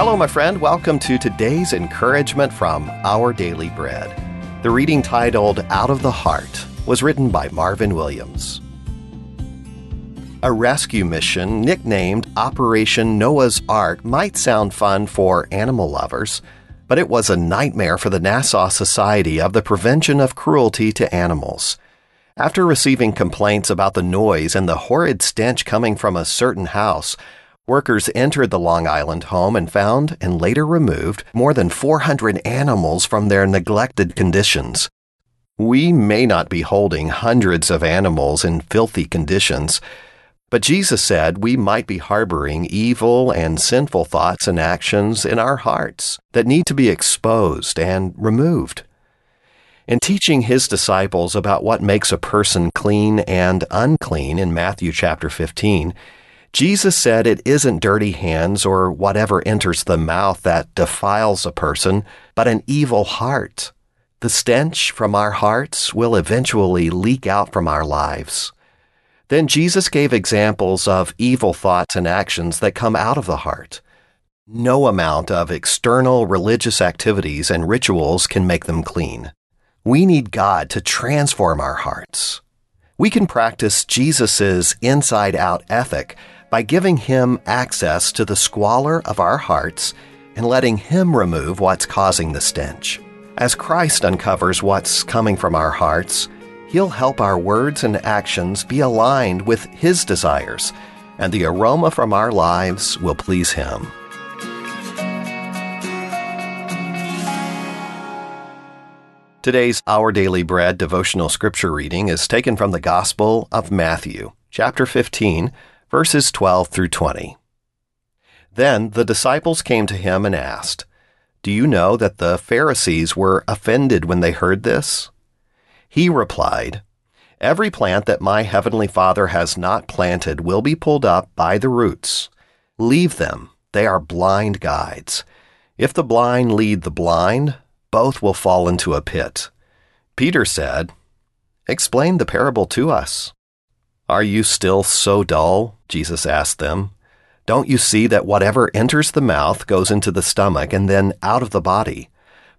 Hello, my friend. Welcome to today's encouragement from Our Daily Bread. The reading titled Out of the Heart was written by Marvin Williams. A rescue mission nicknamed Operation Noah's Ark might sound fun for animal lovers, but it was a nightmare for the Nassau Society of the Prevention of Cruelty to Animals. After receiving complaints about the noise and the horrid stench coming from a certain house, workers entered the Long Island home and found and later removed more than 400 animals from their neglected conditions. We may not be holding hundreds of animals in filthy conditions, but Jesus said we might be harboring evil and sinful thoughts and actions in our hearts that need to be exposed and removed. In teaching his disciples about what makes a person clean and unclean in Matthew chapter 15, Jesus said it isn't dirty hands or whatever enters the mouth that defiles a person, but an evil heart. The stench from our hearts will eventually leak out from our lives. Then Jesus gave examples of evil thoughts and actions that come out of the heart. No amount of external religious activities and rituals can make them clean. We need God to transform our hearts. We can practice Jesus' inside out ethic by giving Him access to the squalor of our hearts and letting Him remove what's causing the stench. As Christ uncovers what's coming from our hearts, He'll help our words and actions be aligned with His desires, and the aroma from our lives will please Him. Today's Our Daily Bread devotional scripture reading is taken from the Gospel of Matthew, chapter 15, verses 12 through 20. Then the disciples came to him and asked, Do you know that the Pharisees were offended when they heard this? He replied, Every plant that my heavenly Father has not planted will be pulled up by the roots. Leave them, they are blind guides. If the blind lead the blind, both will fall into a pit. Peter said, Explain the parable to us. Are you still so dull? Jesus asked them. Don't you see that whatever enters the mouth goes into the stomach and then out of the body?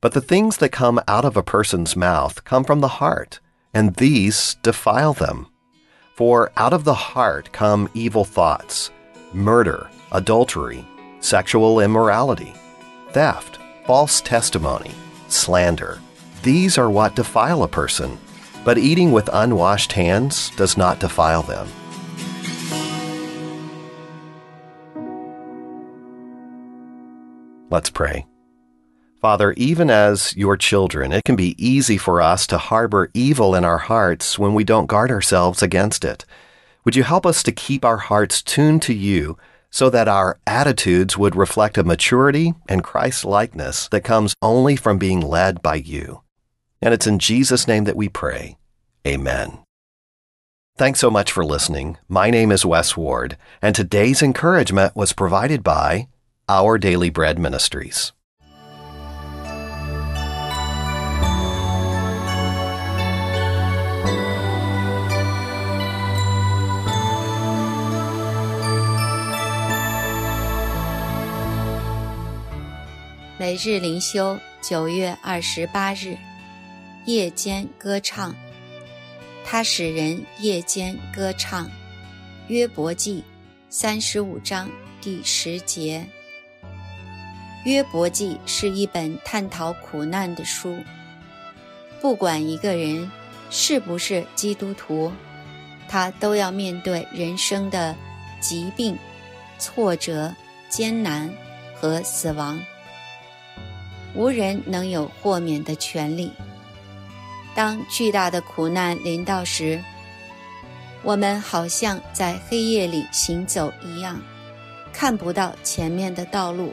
But the things that come out of a person's mouth come from the heart, and these defile them. For out of the heart come evil thoughts, murder, adultery, sexual immorality, theft, false testimony, slander. These are what defile a person, but eating with unwashed hands does not defile them. Let's pray. Father, even as your children, it can be easy for us to harbor evil in our hearts when we don't guard ourselves against it. Would you help us to keep our hearts tuned to you so that our attitudes would reflect a maturity and Christ likeness that comes only from being led by you? And it's in Jesus' name that we pray. Amen. Thanks so much for listening. My name is Wes Ward, and today's encouragement was provided by Our Daily Bread Ministries. 每日灵修，九月二十八日， 夜间歌唱。他使人夜间歌唱。约伯记三十五章第十节。约伯记是一本探讨苦难的书。不管一个人是不是基督徒，他都要面对人生的疾病、挫折、艰难和死亡。无人能有豁免的权利。当巨大的苦难临到时，我们好像在黑夜里行走一样，看不到前面的道路，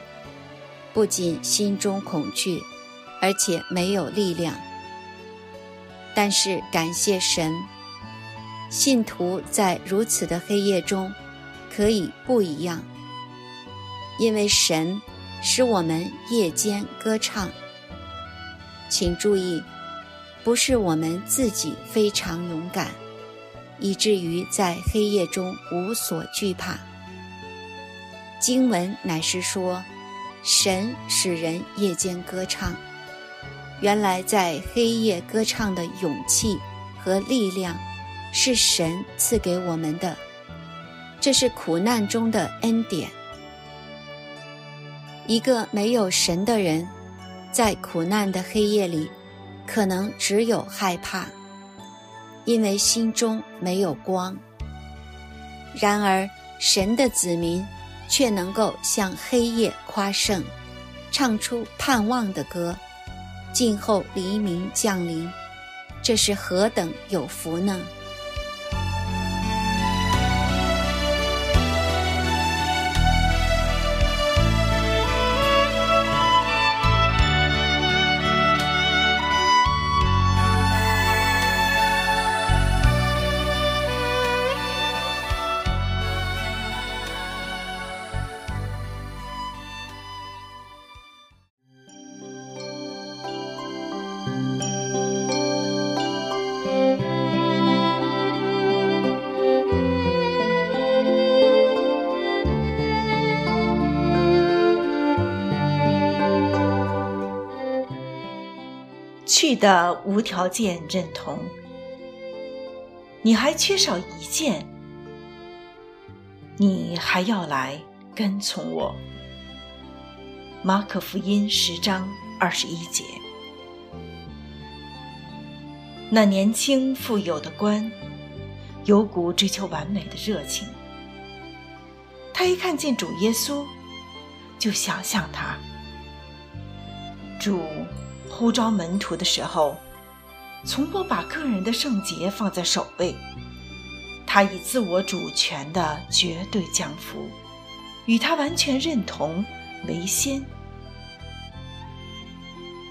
不仅心中恐惧，而且没有力量。但是感谢神，信徒在如此的黑夜中可以不一样，因为神。使我们夜间歌唱。请注意，不是我们自己非常勇敢，以至于在黑夜中无所惧怕。经文乃是说，神使人夜间歌唱。原来在黑夜歌唱的勇气和力量，是神赐给我们的。这是苦难中的恩典。一个没有神的人，在苦难的黑夜里，可能只有害怕，因为心中没有光。然而，神的子民却能够向黑夜夸胜，唱出盼望的歌。静候黎明降临，这是何等有福呢？去的无条件认同，你还缺少一件，你还要来跟从我。马可福音十章二十一节。那年轻富有的官，有股追求完美的热情。他一看见主耶稣，就想象他，主。呼召门徒的时候，从不把个人的圣洁放在首位。他以自我主权的绝对降服，与他完全认同为先。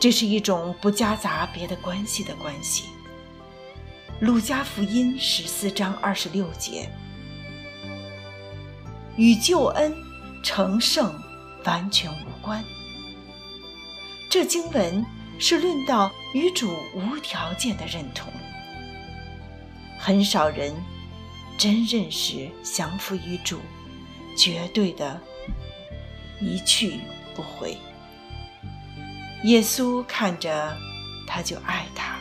这是一种不夹杂别的关系的关系。路加福音十四章二十六节，与救恩成圣完全无关。这经文。是论到与主无条件的认同，很少人真认识降服于主，绝对的一去不回。耶稣看着他就爱他，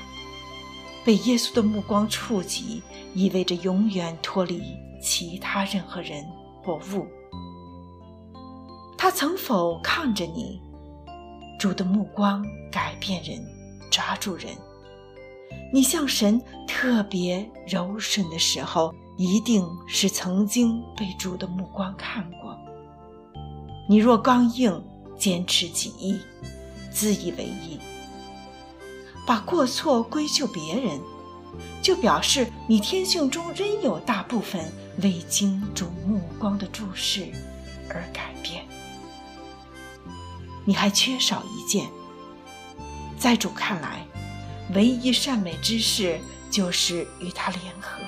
被耶稣的目光触及，意味着永远脱离其他任何人或物。他曾否看着你？主的目光改变人，抓住人。你向神特别柔顺的时候，一定是曾经被主的目光看过。你若刚硬，坚持己意，自以为意，把过错归咎别人，就表示你天性中仍有大部分未经主目光的注视而改变。你还缺少一件，在主看来，唯一善美之事就是与他联合，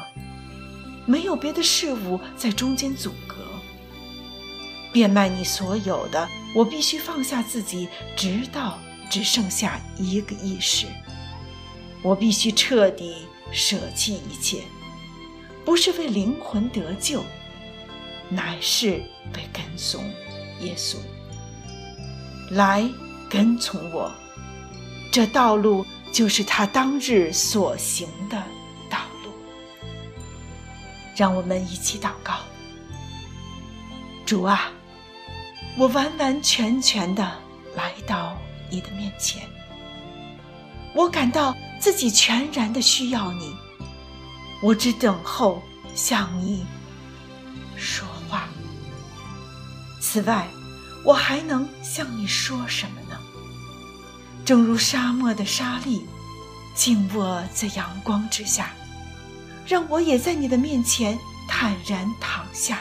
没有别的事物在中间阻隔。变卖你所有的，我必须放下自己，直到只剩下一个意识。我必须彻底舍弃一切，不是为灵魂得救，乃是为跟随耶稣。来跟从我，这道路就是他当日所行的道路。让我们一起祷告：主啊，我完完全全的来到你的面前，我感到自己全然的需要你，我只等候向你说话。此外。我还能向你说什么呢？正如沙漠的沙粒，静卧在阳光之下，让我也在你的面前坦然躺下。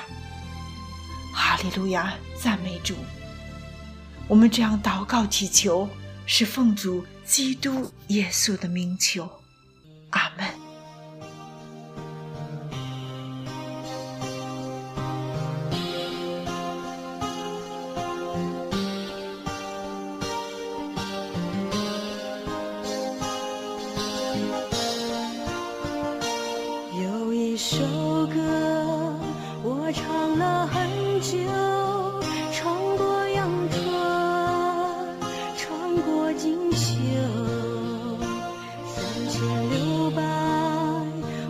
哈利路亚，赞美主！我们这样祷告祈求，是奉主基督耶稣的名求。阿门。首歌我唱了很久，穿过羊驼，穿过金秋，三千六百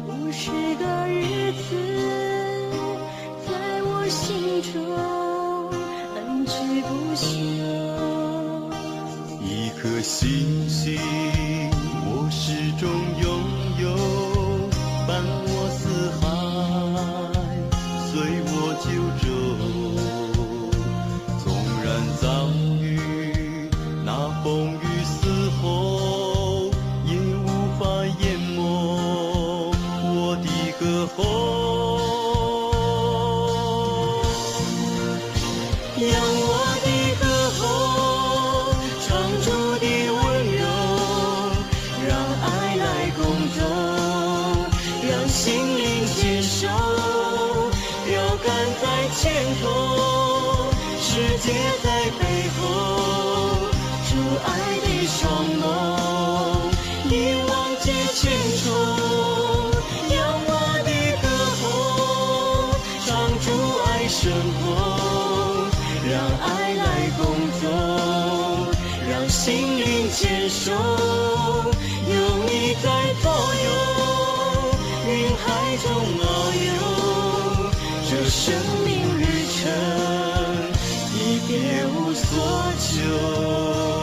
五十个日子，在我心中恩之不休。一颗星星，我始终拥有。四海，随我九州。纵然遭遇那风雨嘶吼，也无法淹没我的歌喉。世界在背后，主爱的双眸，一往皆千重。让我的歌喉唱出爱生活。让爱来共奏，让心灵牵手，有你在左右，云海中遨游，这生命别无所求。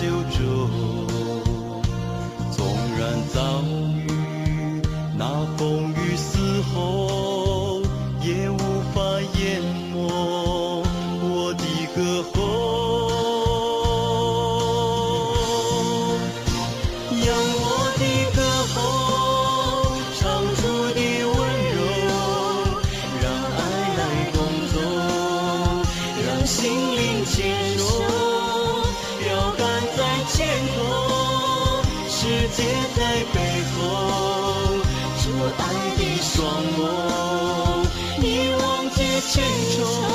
九州。纵然遭遇那风雨嘶吼，也无法淹没我的歌喉。让我的歌喉唱出的温柔，让爱来共奏，让心灵牵手，世界在背后，做爱的双眸，一望皆千重。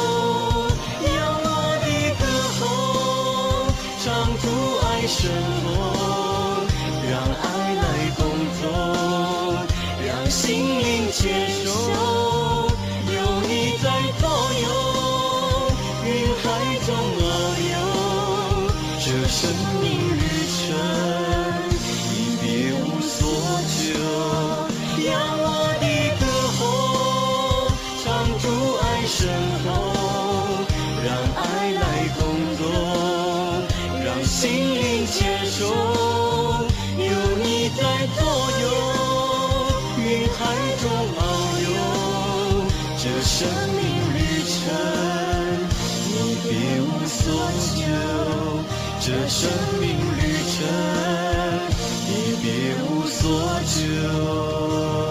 海中遨游，这生命旅程你别无所求。这生命旅程你别无所求。